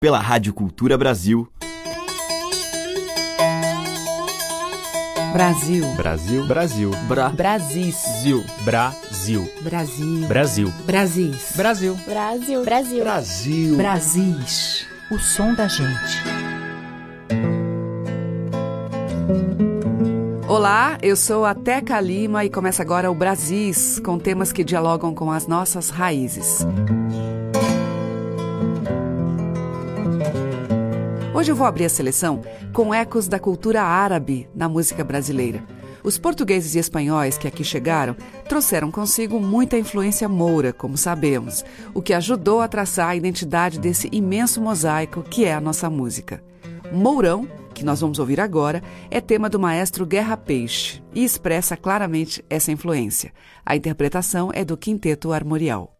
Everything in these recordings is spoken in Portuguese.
pela Rádio Cultura Brasil. Brasil. Brasil. Brasil. Bra. Brasis. Zil. Brasil. Brasil. Brasil. Brasis. Brasil. Brasil. Brasil. Brasil. Brasis. O som da gente. Olá, eu sou a Teca Lima e começa agora o Brasis, com temas que dialogam com as nossas raízes. Hoje eu vou abrir a seleção com ecos da cultura árabe na música brasileira. Os portugueses e espanhóis que aqui chegaram trouxeram consigo muita influência moura, como sabemos, o que ajudou a traçar a identidade desse imenso mosaico que é a nossa música. Mourão, que nós vamos ouvir agora, é tema do maestro Guerra Peixe e expressa claramente essa influência. A interpretação é do Quinteto Armorial.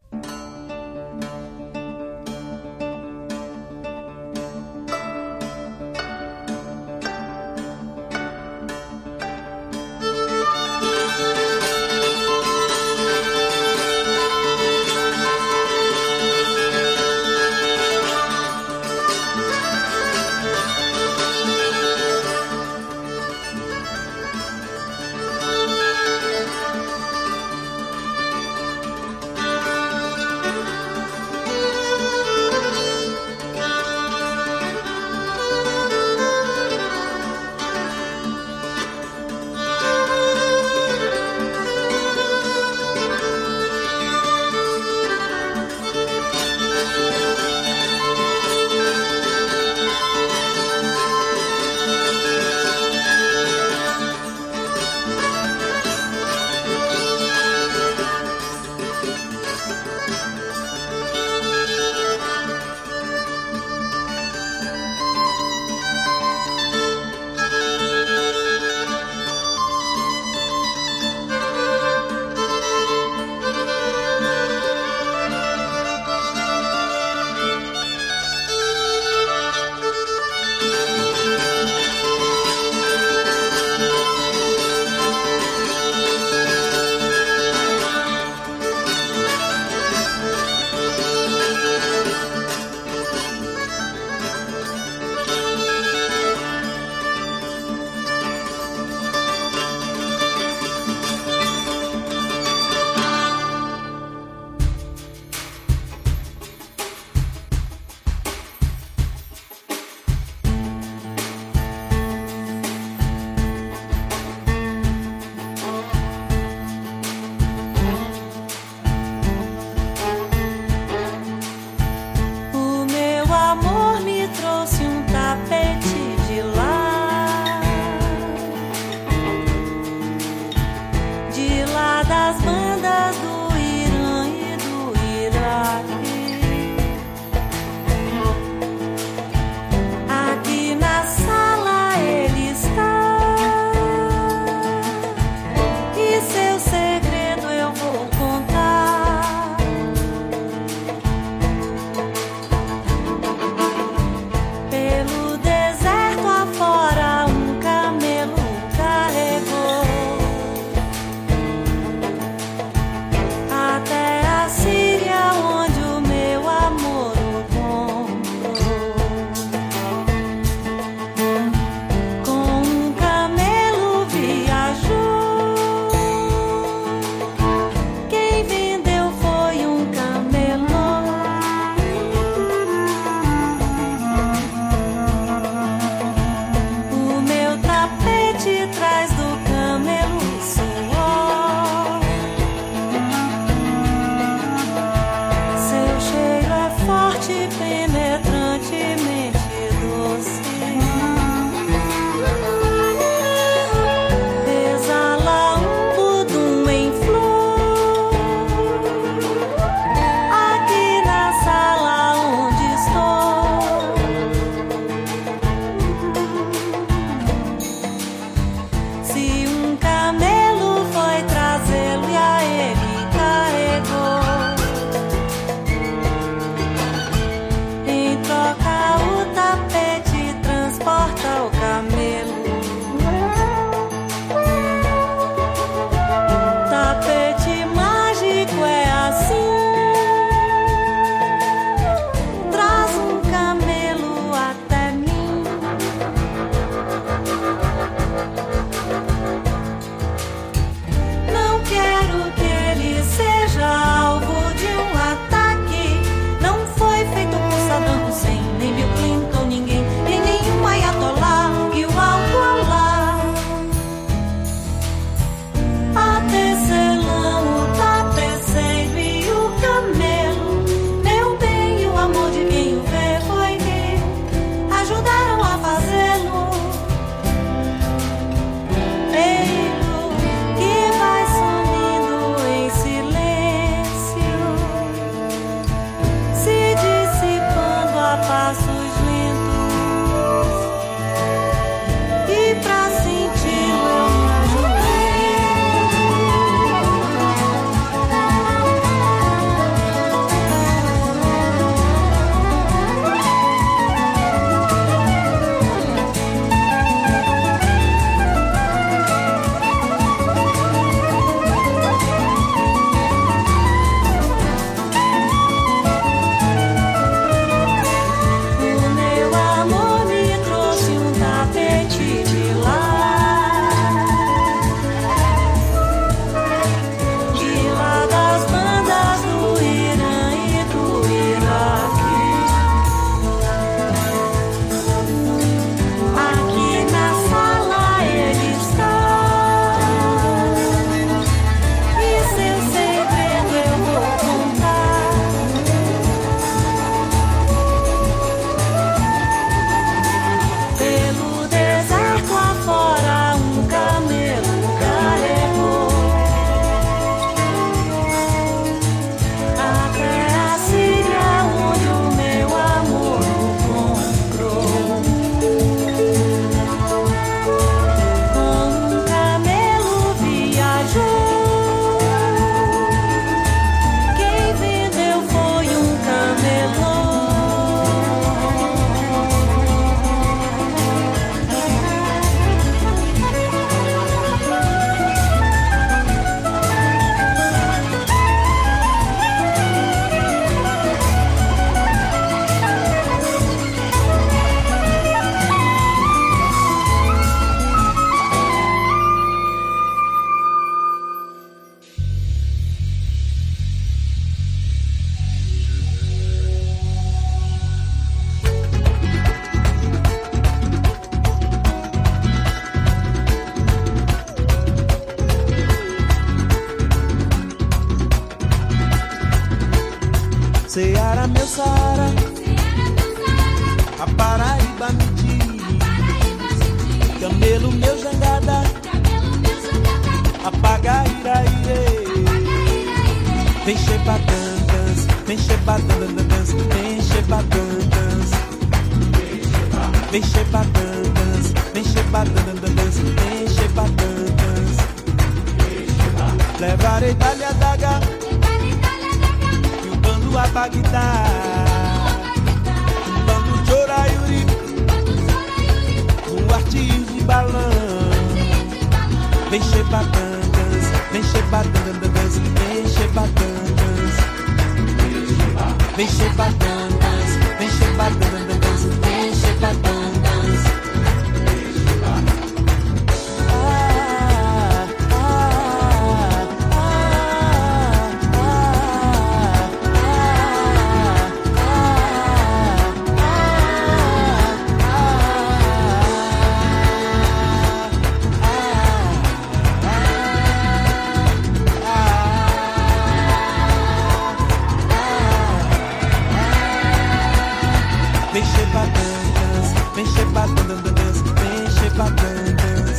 Chebadandas.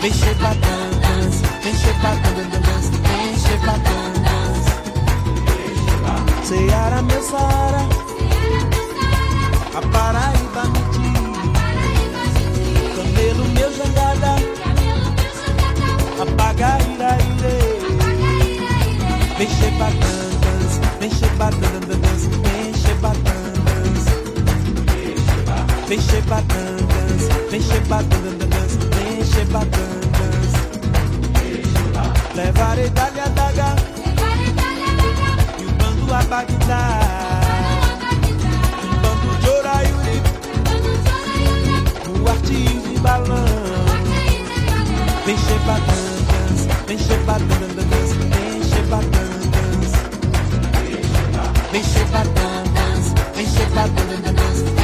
Vem chebadandas, vem chebadandas, vem chebadandas. Ceará, meu Saara, a Paraíba me diz. Camelo, meu jangada, apaga iraire. Vem chebadandas, vem chebadandas, vem chebadandas. Vem chebadandas, vem chebadandas, vem chebadandas. Levarei dalha daga e o bando a Bagdá. Um bando de oraiuri, um artio de balão. Vem chebadandas, vem chebadandas, vem chebadandas. Vem chebadandas, vem chebadandas, vem chebadandas.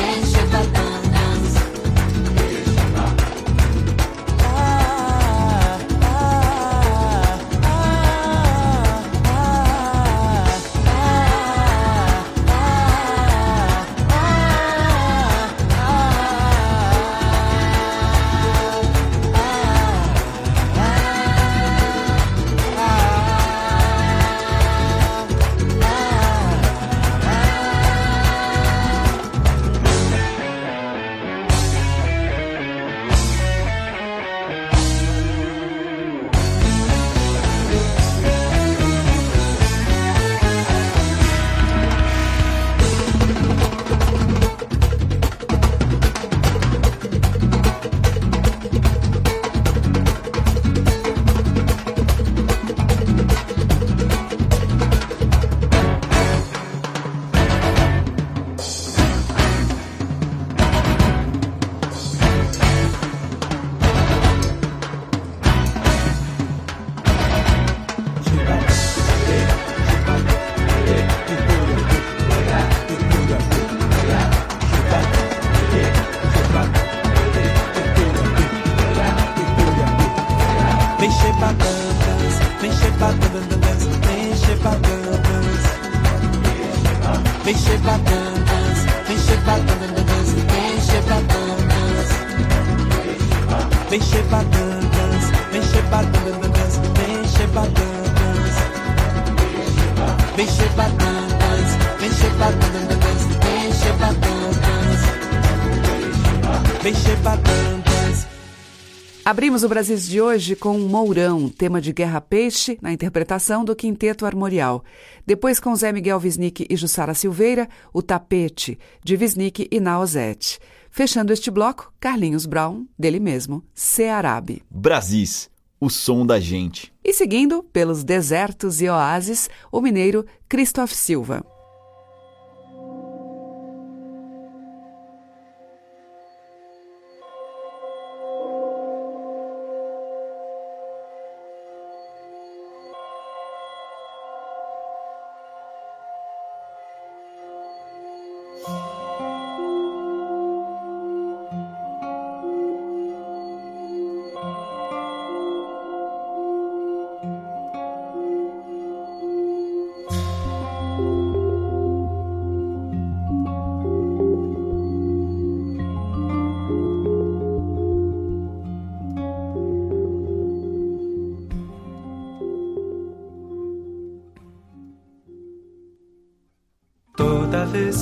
Abrimos o Brasil de hoje com Mourão, tema de Guerra Peixe, na interpretação do Quinteto Armorial. Depois com Zé Miguel Wisnik e Jussara Silveira, O Tapete, de Wisnik e Naozete. Fechando este bloco, Carlinhos Brown, dele mesmo, Cearabe. Brasis, o som da gente. E seguindo, pelos desertos e oásis, o mineiro Christoph Silva.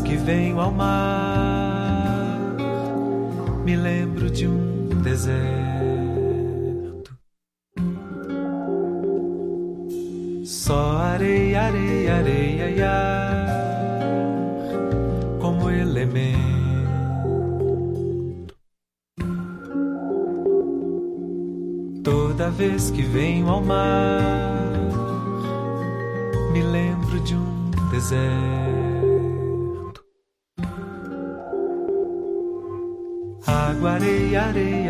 Que venho ao mar, me lembro de um deserto. Só areia, areia, areia e ar como elemento. Toda vez que venho ao mar, me lembro de um deserto.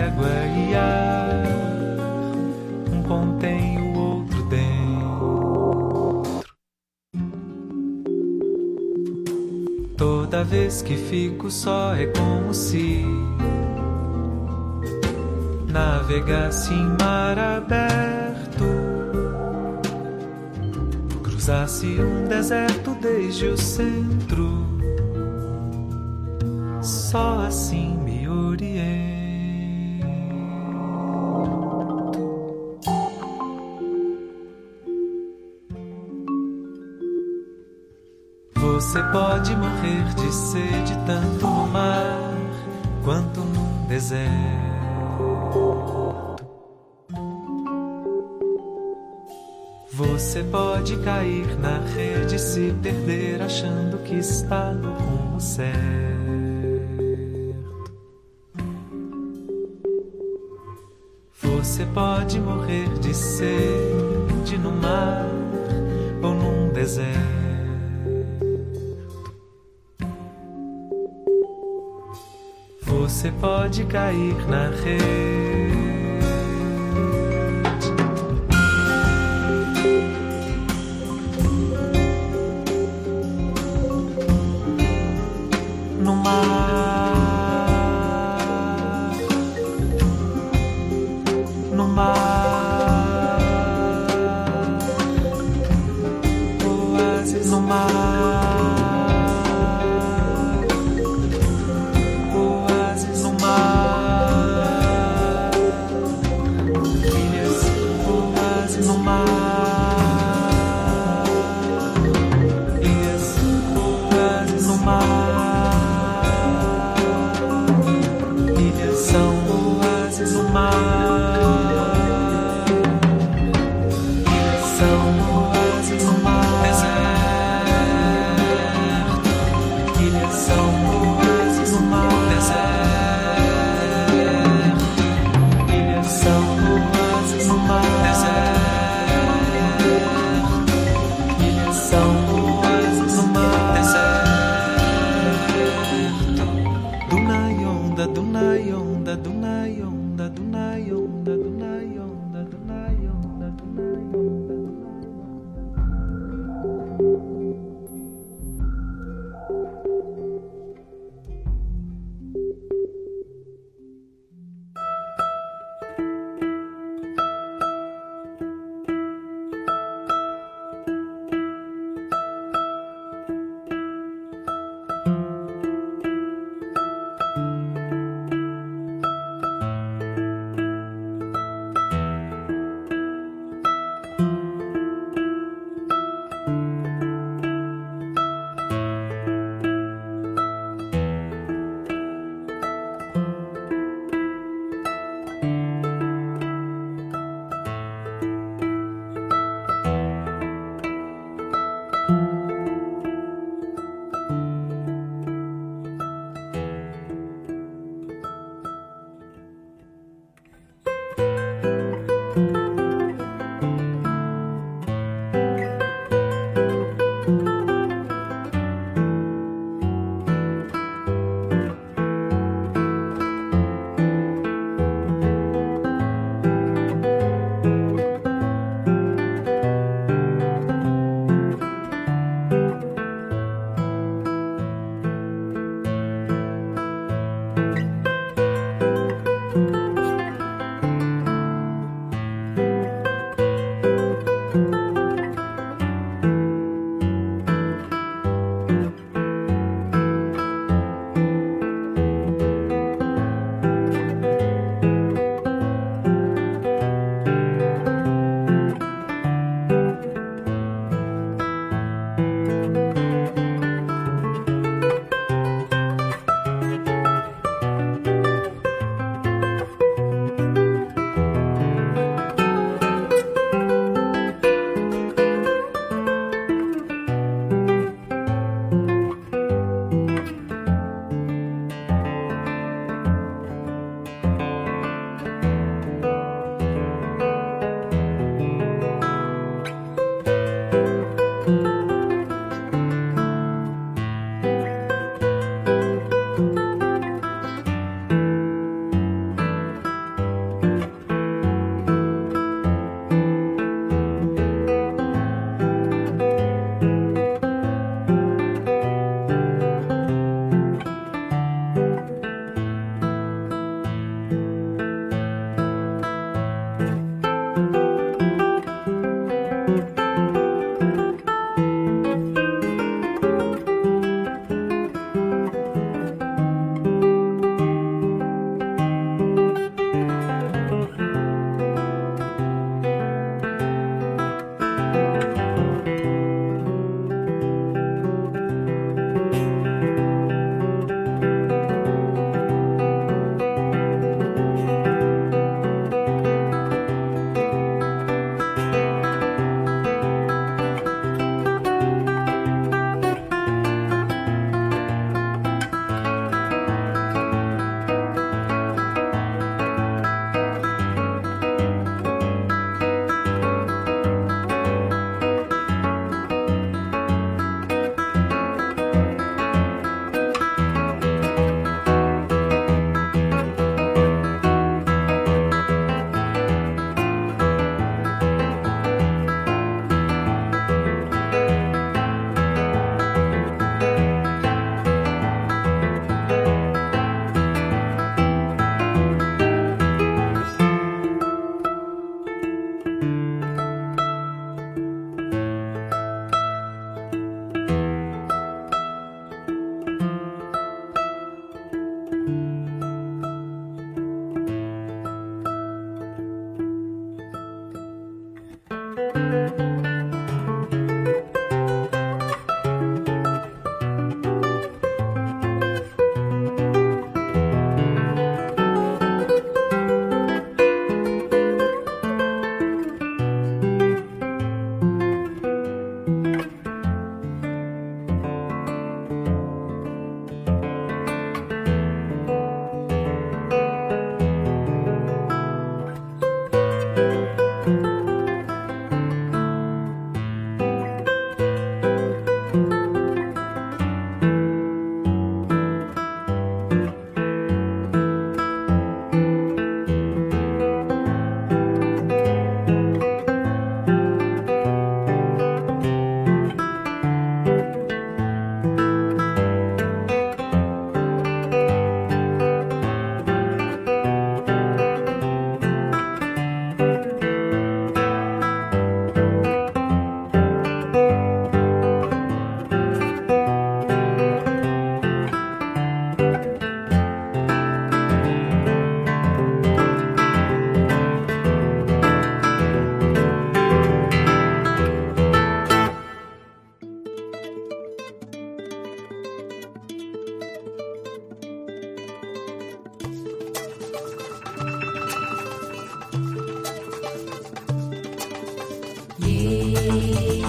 Água e ar. Um contém o outro dentro. Toda vez que fico só é como se navegasse em mar aberto, cruzasse um deserto desde o centro, só assim que está no rumo certo. Você pode morrer de sede no mar ou num deserto. Você pode cair na rede. Mama.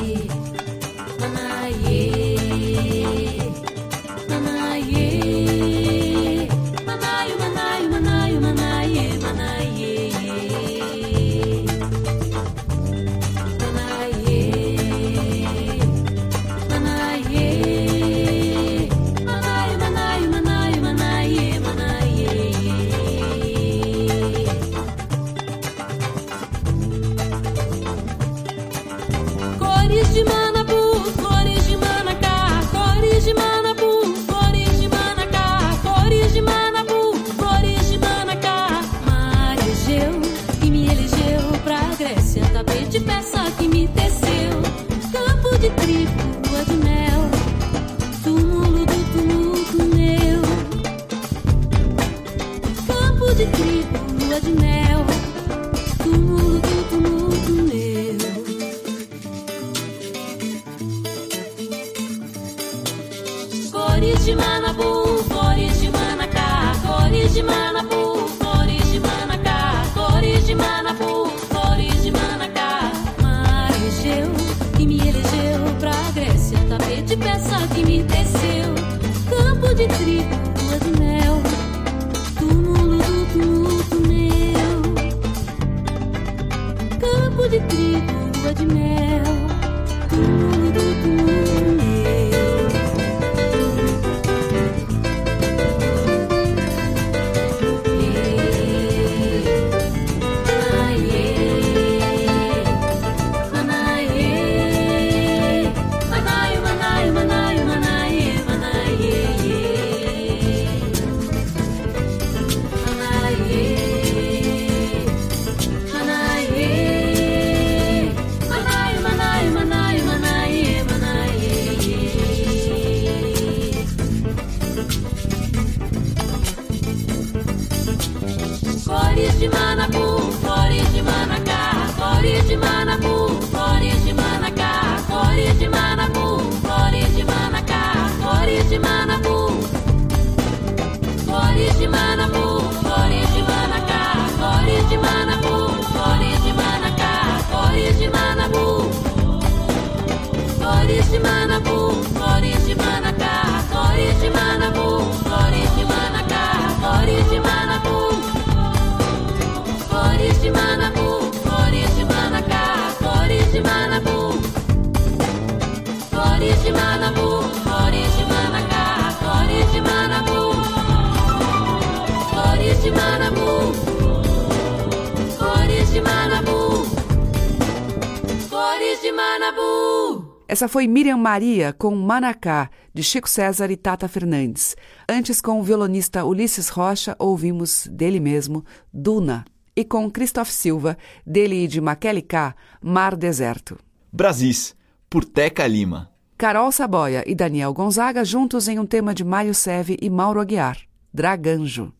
Essa foi Miriam Maria com Manacá, de Chico César e Tata Fernandes. Antes, com o violonista Ulisses Rocha, ouvimos dele mesmo Duna. E com Christoph Silva, dele e de Maquele K, Mar Deserto. Brasis, por Teca Lima. Carol Saboia e Daniel Gonzaga juntos em um tema de Mário Seve e Mauro Aguiar, Draganjo.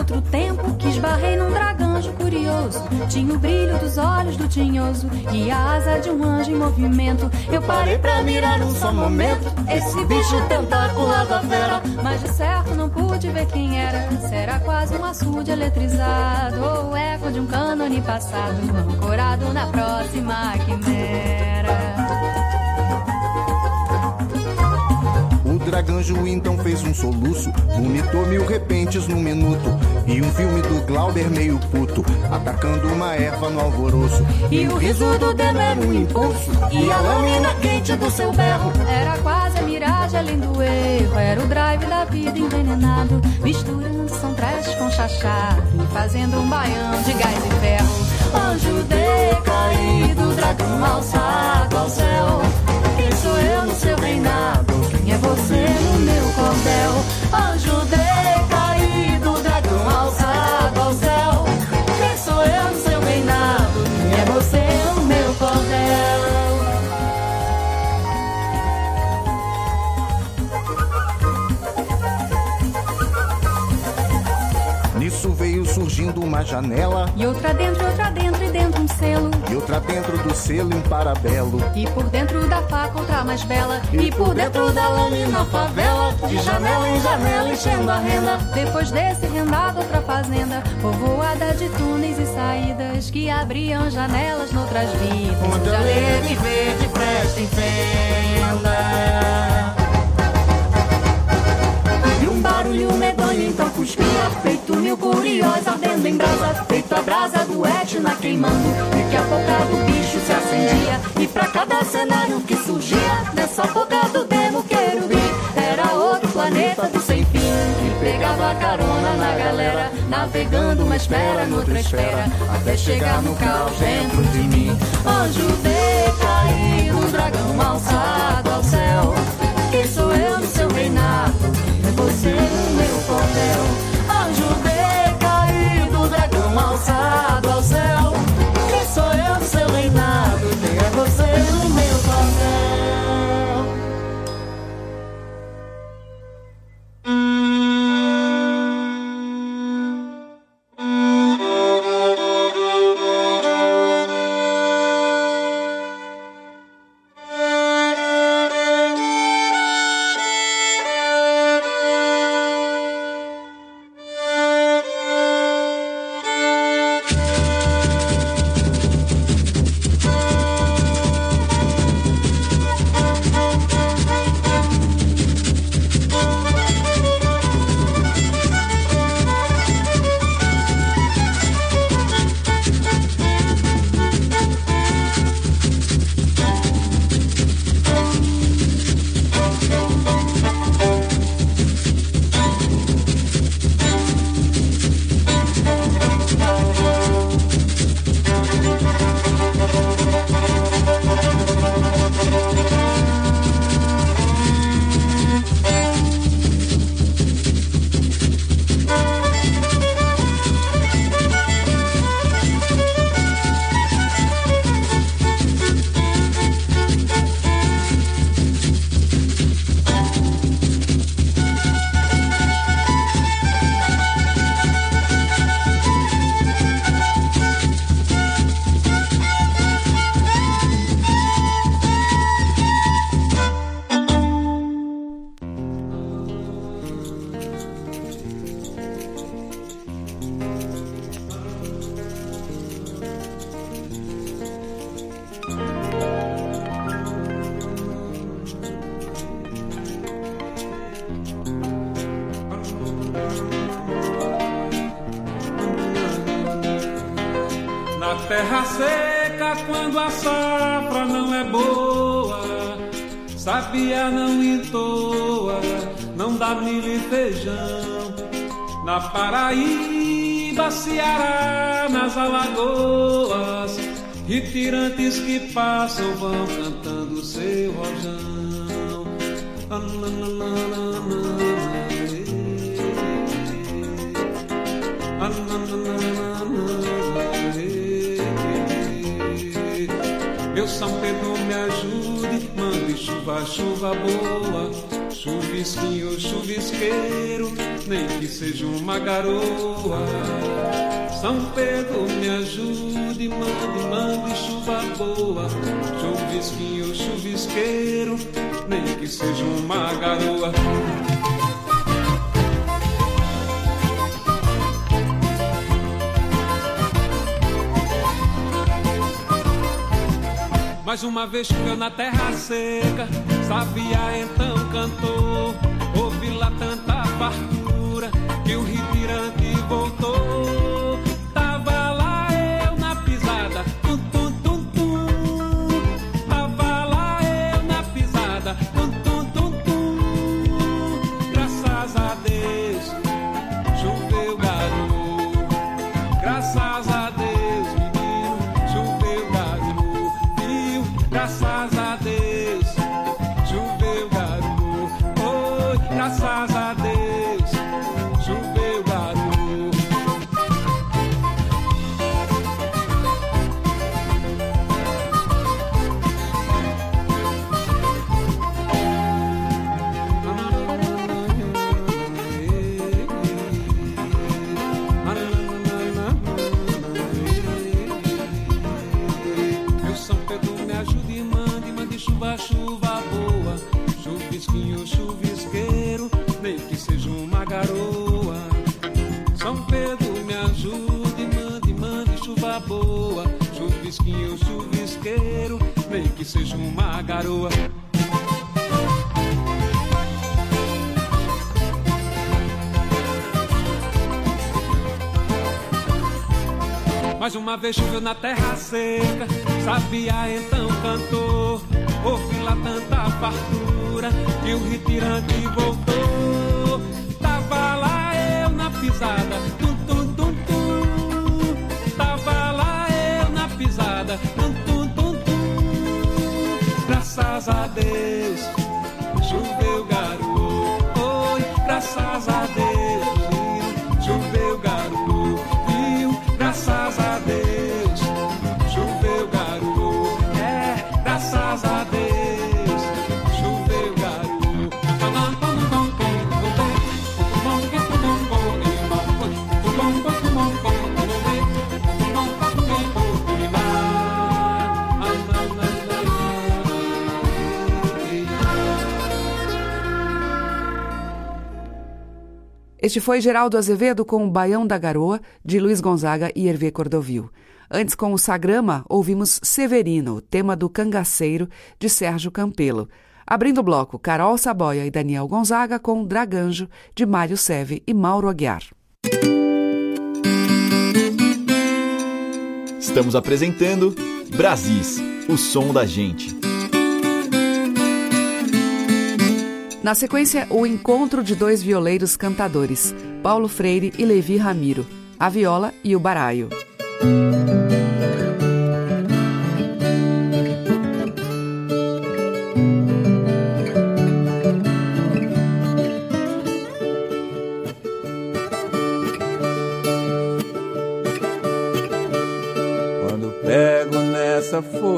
Outro tempo que esbarrei num draganjo curioso. Tinha o brilho dos olhos do tinhoso e a asa de um anjo em movimento. Eu parei pra mirar num só momento esse bicho tentacular da fera. Mas de certo não pude ver quem era. Será quase um açude eletrizado ou o eco de um cânone passado, ancorado na próxima quimera. Draganjo então fez um soluço, vomitou mil repentes num minuto. E um filme do Glauber meio puto, atacando uma erva no alvoroço. E o riso do Deno era um impulso, e a lâmina quente do seu berro. Era quase a miragem além do erro, era o drive da vida envenenado. Misturando trash com chachado, e fazendo um baião de gás e ferro. Anjo decaído, dragão alçado ao céu. Quem sou eu no seu reinado? É você no meu cordel, anjo decaído, Uma janela. E outra dentro, outra dentro e dentro um selo e outra dentro do selo em parabelo. E por dentro da faca outra mais bela. E por dentro da lâmina favela, de janela em janela enchendo a renda. Depois desse rendado outra fazenda, povoada de túneis e saídas que abriam janelas noutras vidas. Onde a leve verde presta em fenda. Então cuspia Feito mil curiós ardendo em brasa Feito a brasa do Etna queimando E que a boca do bicho se acendia E pra cada cenário que surgia Nessa boca do demo querubim Era outro planeta do sem fim Que pegava carona na galera Navegando uma espera noutra esfera Até chegar no caos dentro de mim Anjo decaído, dragão alçado ao céu Quem sou eu no seu reinado? Cordel Anjo decaído, dragão alçado ao céu Paraíba, Ceará, nas alagoas, retirantes que passam vão cantando seu rojão. Ah, eh. Ah, eh. Meu São Pedro me ajude, mande chuva, chuva boa, chuvisquinho, chuvisqueiro, nem que seja uma garoa. São Pedro me ajude, mande, mande chuva boa, chuvisquinho, chuvisqueiro, nem que seja uma garoa. Mais uma vez choveu na terra seca, sabia então cantou. Uma vez choveu na terra seca, sabia então cantor. Ouvi lá tanta fartura que o retirante voltou. Tava lá eu na pisada, tum tum tum tum. Tava lá eu na pisada, tum tum tum tum. Graças a Deus, Este foi Geraldo Azevedo com o Baião da Garoa, de Luiz Gonzaga e Hervé Cordovil. Antes, com o Sagrama, ouvimos Severino, tema do Cangaceiro, de Sérgio Campelo. Abrindo o bloco, Carol Saboia e Daniel Gonzaga com Draganjo, de Mário Seve e Mauro Aguiar. Estamos apresentando Brasis, o som da gente. Na sequência, o encontro de dois violeiros cantadores, Paulo Freire e Levi Ramiro, a viola e o baraio.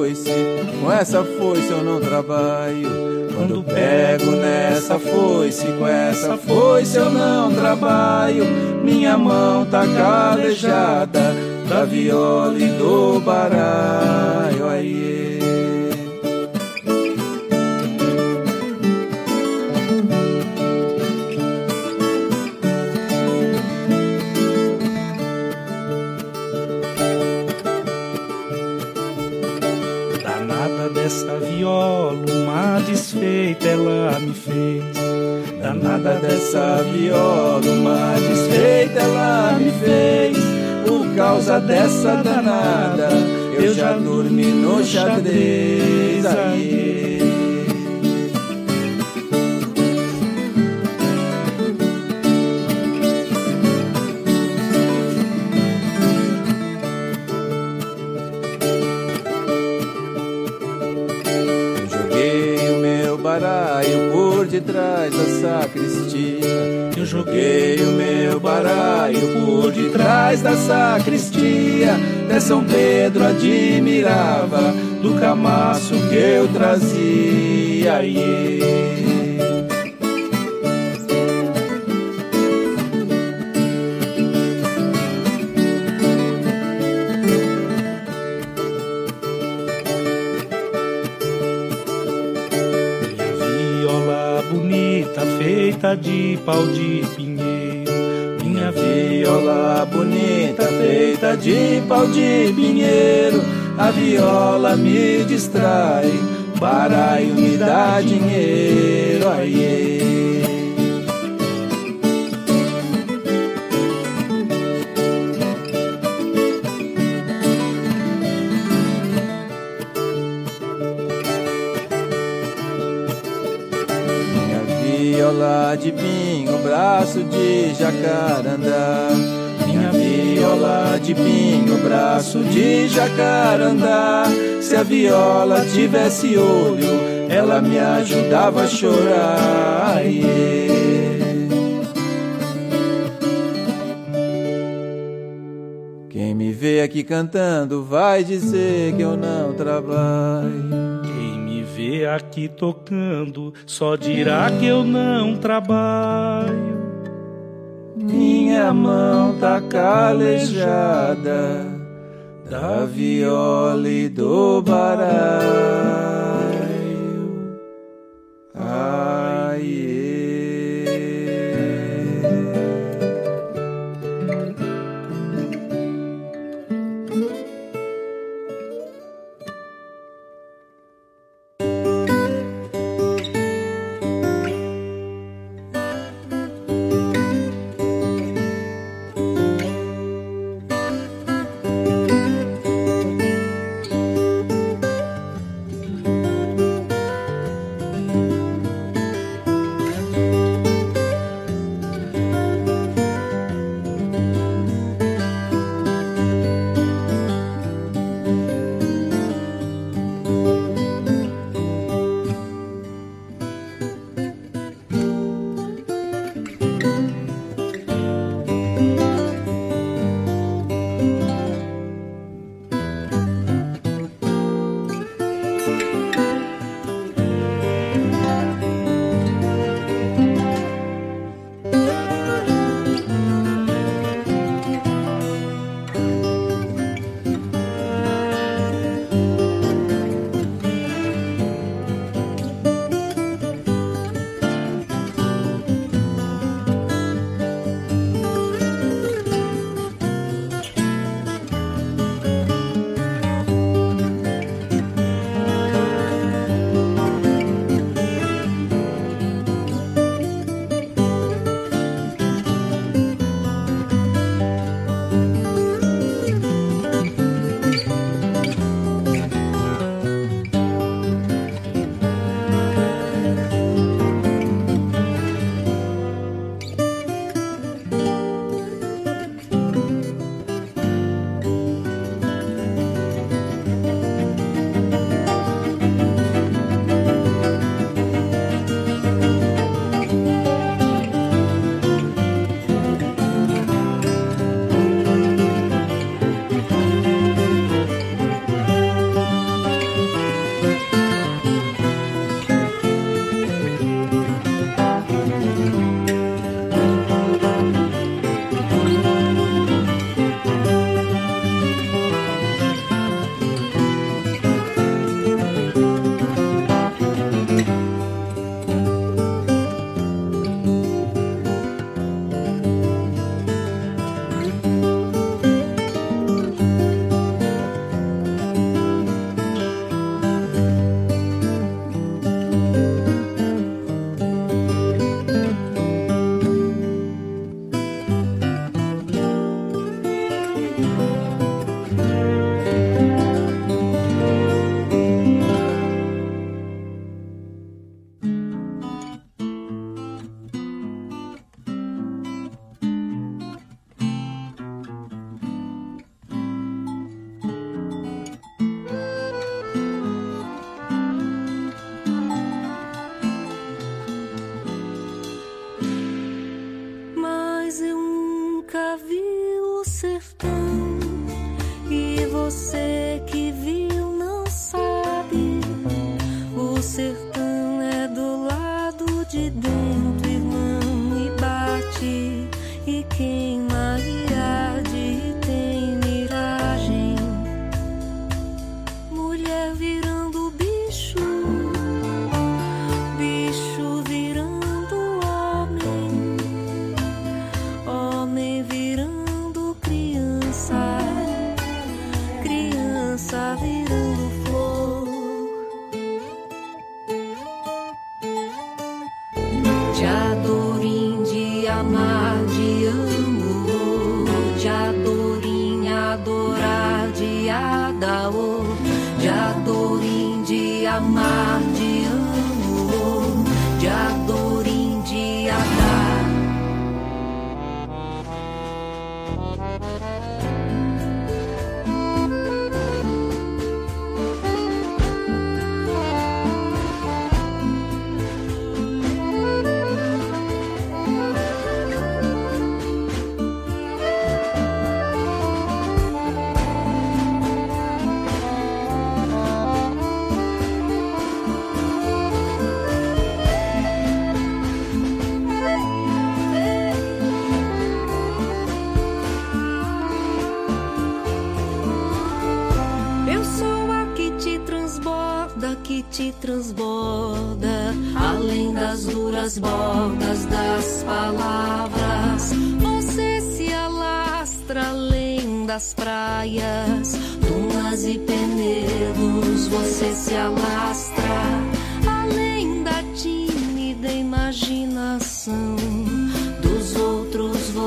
Foice, com essa foice eu não trabalho. Quando pego nessa foice, com essa foice eu não trabalho. Minha mão tá calejada da viola e do baralho. Aí. Desfeita ela me fez. Danada dessa viola, uma desfeita ela me fez. Por causa dessa danada, eu já dormi no xadrez. Aí. Sacristia. Eu joguei o meu baralho por detrás da sacristia. Até São Pedro admirava do camaço que eu trazia. Iê. De pau de pinheiro. Minha viola bonita, feita de pau de pinheiro. A viola me distrai, baralho me dá dinheiro. Aiê. De pinho, braço de jacarandá. Minha viola de pinho, braço de jacarandá. Se a viola tivesse olho, ela me ajudava a chorar. Quem me vê aqui cantando vai dizer que eu não trabalho. Aqui tocando só dirá que eu não trabalho. Minha mão tá calejada da viola e do baralho. você.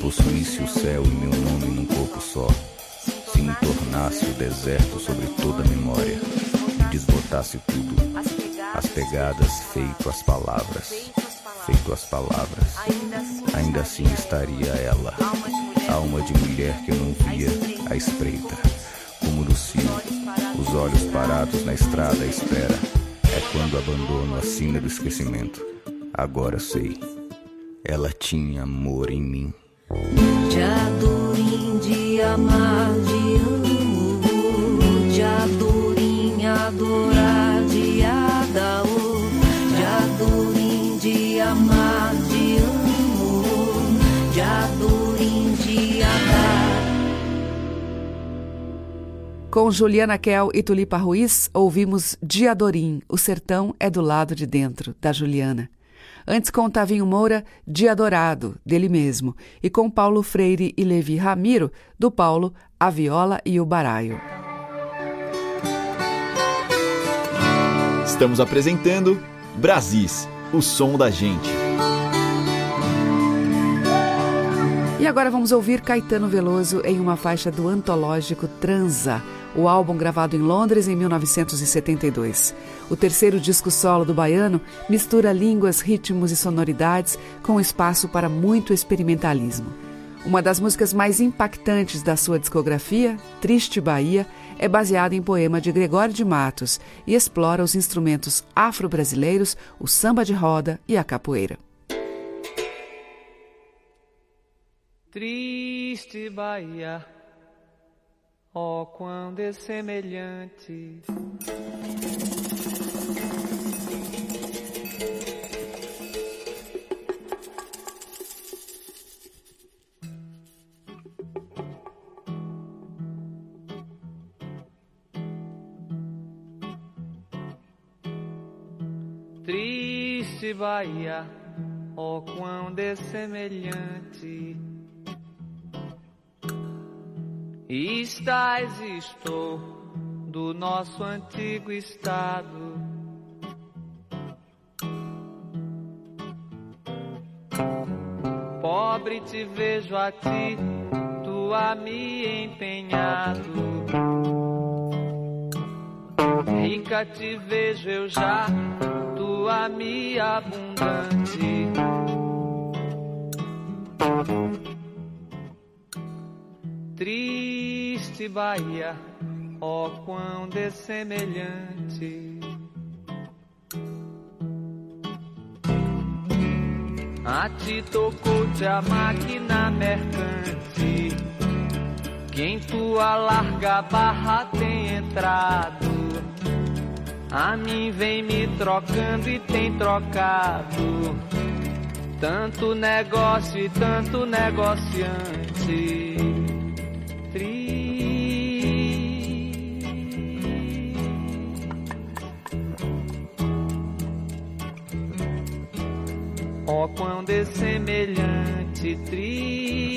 Possuísse o céu e meu nome num corpo só. Se me tornasse o deserto sobre toda a memória e desbotasse tudo. As pegadas feito as palavras. Feito as palavras. Ainda assim estaria ela. Alma de mulher que eu não via à espreita. Como Lucio, os olhos parados na estrada à espera. É quando abandono a sina do esquecimento. Agora sei. Ela tinha amor em mim. De adorim, de amar, de amo, de adorim, adorar, de adaô, de adorim, de amar, de amo, de adorim, de adar. Com Juliana Kel e Tulipa Ruiz, ouvimos Diadorim, O Sertão é do Lado de Dentro, da Juliana. Antes com Tavinho Moura, Dia Dourado, dele mesmo, e com Paulo Freire e Levi Ramiro, do Paulo, A Viola e o Baraio. Estamos apresentando Brasis, o som da gente. E agora vamos ouvir Caetano Veloso em uma faixa do antológico Transa, o álbum gravado em Londres em 1972. O terceiro disco solo do baiano mistura línguas, ritmos e sonoridades com espaço para muito experimentalismo. Uma das músicas mais impactantes da sua discografia, Triste Bahia, é baseada em poema de Gregório de Matos e explora os instrumentos afro-brasileiros, o samba de roda e a capoeira. Triste Bahia Oh, quando é semelhante. Triste Bahia, oh, quando é semelhante. Estás estou do nosso antigo estado. Pobre te vejo a ti, tu a me empenhado. Rica te vejo eu já, tu a me abundante. Triste Bahia, ó oh, quão dessemelhante. A ti tocou-te a máquina mercante, que em tua larga barra tem entrado. A mim vem me trocando e tem trocado. Tanto negócio e tanto negociante. Ó oh, quão dessemelhante tri.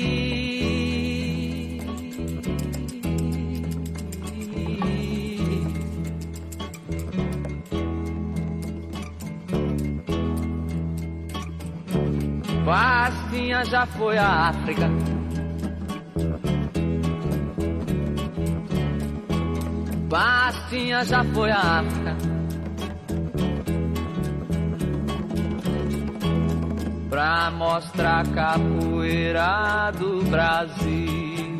Bastinha já foi à África. Bastinha já foi à África pra mostrar capoeira do Brasil.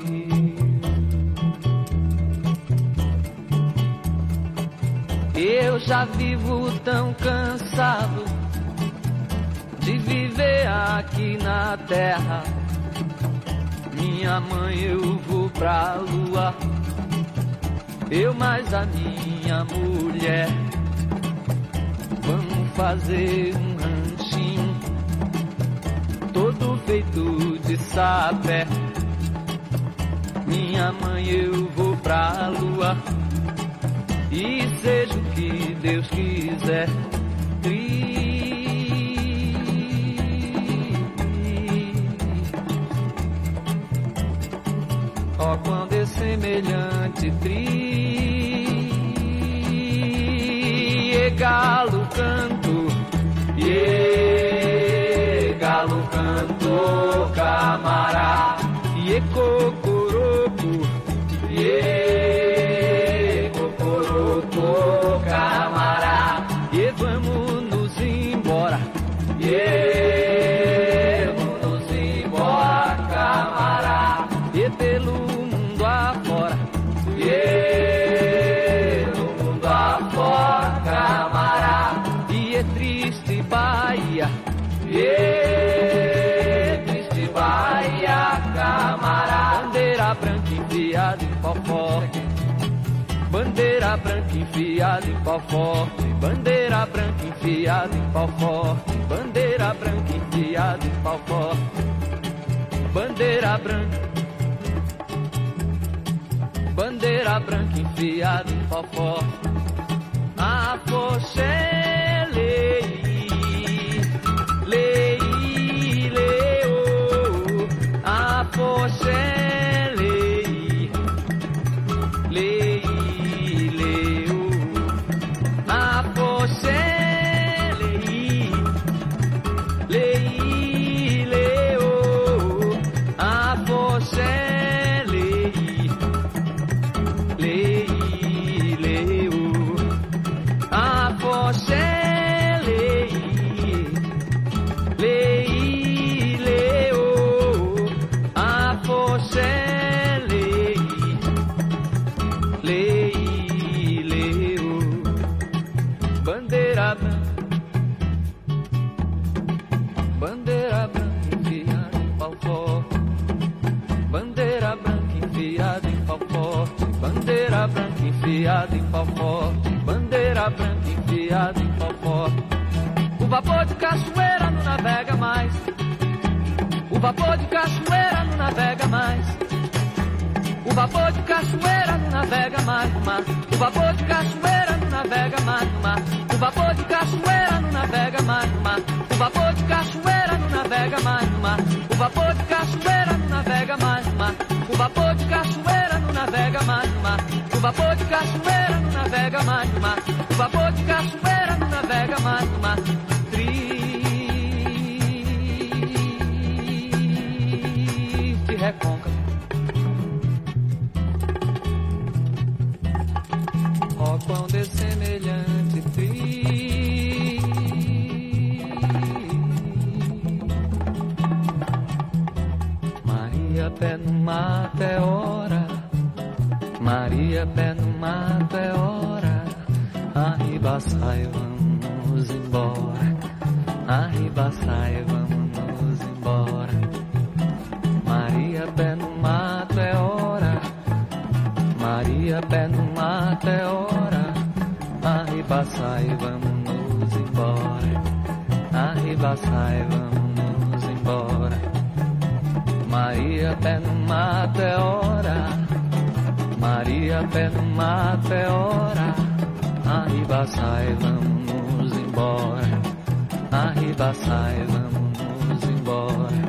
Eu já vivo tão cansado de viver aqui na terra. Minha mãe, eu vou pra lua. Eu mais a minha mulher. Vamos fazer um. Todo feito de sapé. Minha mãe, eu vou pra lua. E seja o que Deus quiser. Ó, oh, quando é semelhante tri, e galo canto, e galo canto, camará, e cocoroco, bandeira branca enfiada em pau forte, bandeira branca enfiada em pau forte, bandeira branca enfiada em pau forte, bandeira branca. Bandeira branca enfiada em pau forte. A foché lei, lei, leu. A foché enfiada em pau forte. Bandeira branca enfiada em pau forte, bandeira branca enfiada em pau forte. O vapor de cachoeira não navega mais. O vapor de cachoeira não navega mais. O vapor de cachoeira não navega mais no mar. O vapor de cachoeira não navega mais no mar. O vapor de cachoeira não navega mais no mar. O vapor de cachoeira não navega mais no mar. O vapor de cachoeira não navega mais no mar. O vapor de navega mais no mar. O vapor de cachoeira não navega mais no mar. O vapor de cachoeira não navega mais no mar. Triste recôncavo. Ó, quando é semelhante tri. Maria, pé no mato é hora. Maria, pé no mato é hora. Arriba, sai, vamos embora. Arriba, sai, vamos embora. Maria, pé no mato é hora. Maria, pé no mato é hora. Arriba, sai, vamos embora. Arriba, sai, vamos embora. Maria, pé no mato é hora. Maria, pé no mato é hora. Arriba, sai, vamos embora. Arriba, sai, vamos embora.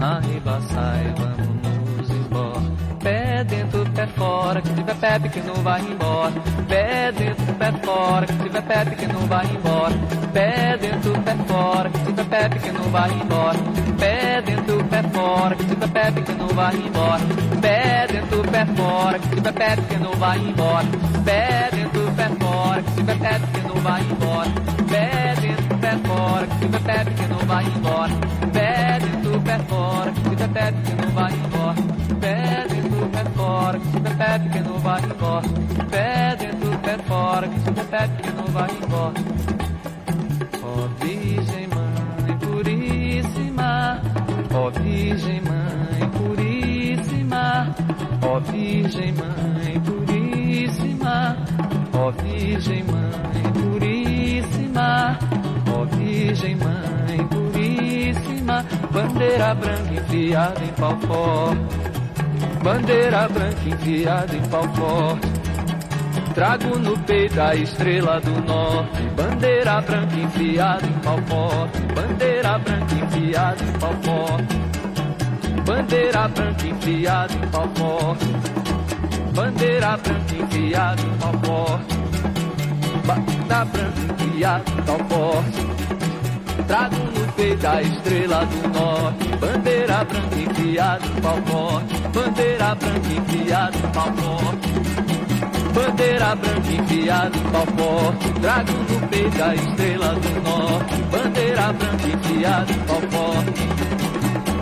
Arriba, sai, vamos embora. Pé dentro, pé fora, que tiver pé pequeno vai embora. Pé dentro, pé fora, que tiver pé pequeno vai embora. Pé dentro, pé fora, que tiver pé pequeno vai embora. Fora, que tiver pé pequeno vai embora. Pé dentro, pé fora, que tiver pé pequeno vai embora. Pé dentro, pé fora, que tiver pé pequeno vai embora. Pé dentro, pé fora, que tiver pé pequeno vai embora. Pé dentro, pé fora, que tiver pé pequeno vai embora. Pé dentro, pé fora, que tiver pé pequeno vai embora. Pé dentro, pé fora, que tiver pé pequeno vai embora. Virgem Mãe Puríssima, ó Virgem Mãe Puríssima. Virgem Mãe Puríssima, ó Virgem Mãe Puríssima, ó Virgem Mãe Puríssima, bandeira branca enfiada em pau forte, bandeira branca enfiada em pau forte. Trago no peito a estrela do norte, bandeira branca enfiada em pau forte, bandeira branca enfiada em pau forte. Bandeira branca enfiada em pau forte, bandeira branca enfiada em pau forte, bandeira branca enfiada em pau forte. Trago no peito a estrela do norte, bandeira branca enfiada em pau forte, bandeira branca enfiada em pau forte. Bandeira branca enfiada em pau forte, trago no peito a estrela do norte. Bandeira branca enfiada em pau forte,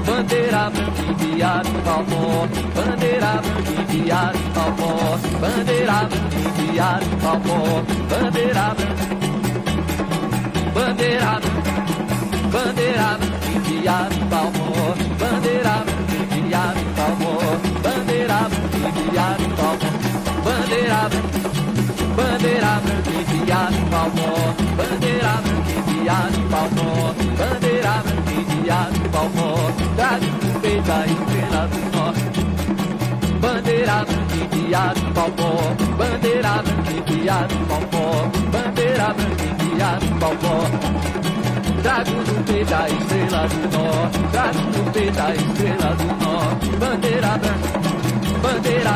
bandeira branca enfiada em pau forte. Bandeira branca enfiada em pau forte, bandeira branca enfiada em pau forte. Bandeira branca, bandeira branca, bandeira branca enfiada Bandeira branca de palmó, bandeira branca de palmó, bandeira branca de palmó, trago no peito e estrela do norte. Bandeira branca de palmó, bandeira branca de palmó, bandeira branca de palmó. Trago no peito a estrela do norte, trago no peito a estrela do norte, bandeira branca bandeira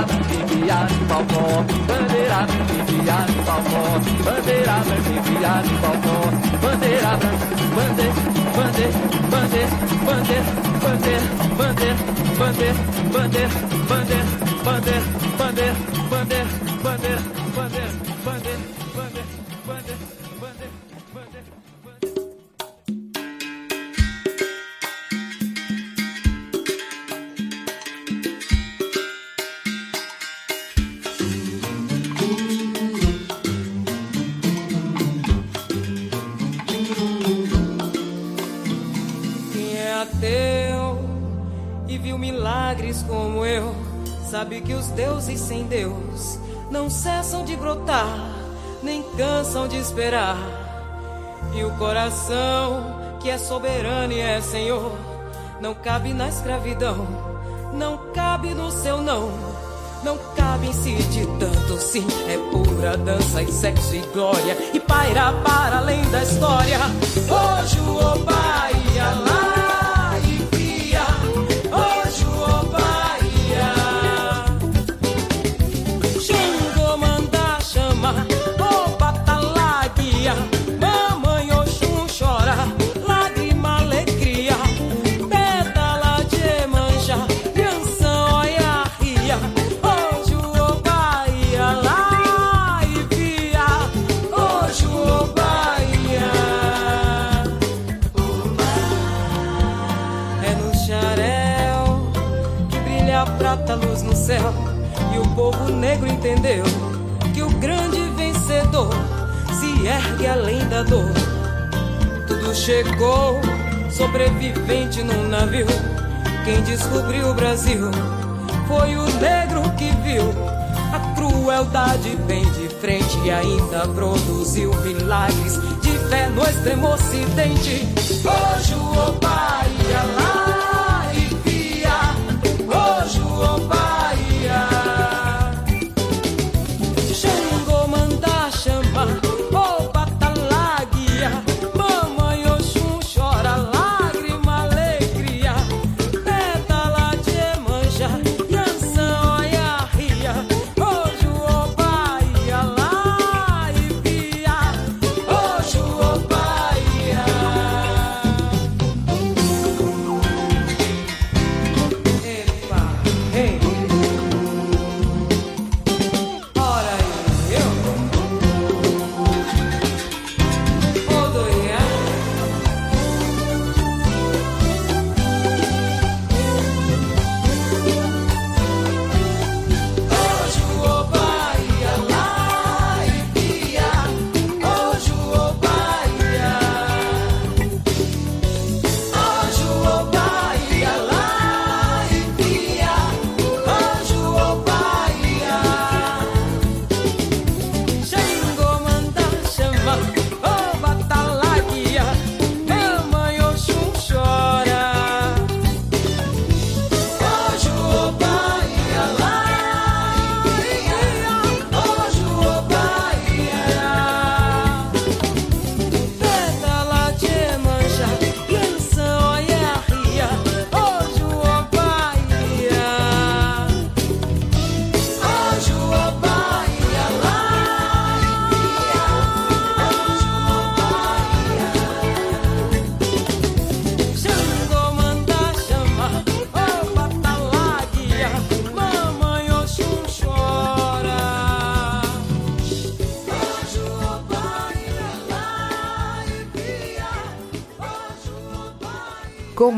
em pau forte, bandeira em pau forte, bandeira forte, bandeira branca, bandeira, bandeira, bandeira, bandeira, bandeira, bandeira, bandeira, bandeira, bandeira, bandeira, bandeira, bandeira, bandeira, bandeira, bandeira, sabe que os deuses sem Deus não cessam de brotar, nem cansam de esperar. E o coração que é soberano e é senhor, não cabe na escravidão, não cabe no seu não. Não cabe em si de tanto sim, é pura dança e sexo e glória, e paira para além da história. Hoje o Oba ia lá ergue além da dor. Tudo chegou, sobrevivente num navio. Quem descobriu o Brasil foi o negro que viu a crueldade bem de frente e ainda produziu milagres de fé no extremo ocidente. Hoje o Oba ia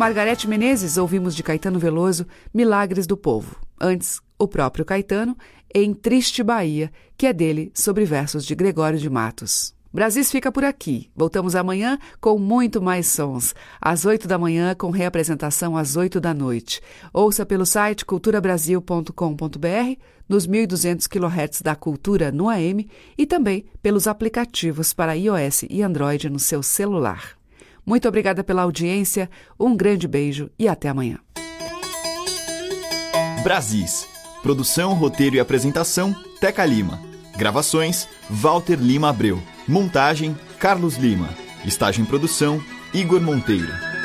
Margarete Menezes, ouvimos de Caetano Veloso Milagres do Povo. Antes, o próprio Caetano, em Triste Bahia, que é dele, sobre versos de Gregório de Matos. Brasis fica por aqui. Voltamos amanhã com muito mais sons. Às 8 da manhã, com reapresentação às 8 da noite. Ouça pelo site culturabrasil.com.br, nos 1.200 kHz da Cultura no AM e também pelos aplicativos para iOS e Android no seu celular. Muito obrigada pela audiência, um grande beijo e até amanhã. Brasis. Produção, roteiro e apresentação, Teca Lima. Gravações, Walter Lima Abreu. Montagem, Carlos Lima. Estágio em produção, Igor Monteiro.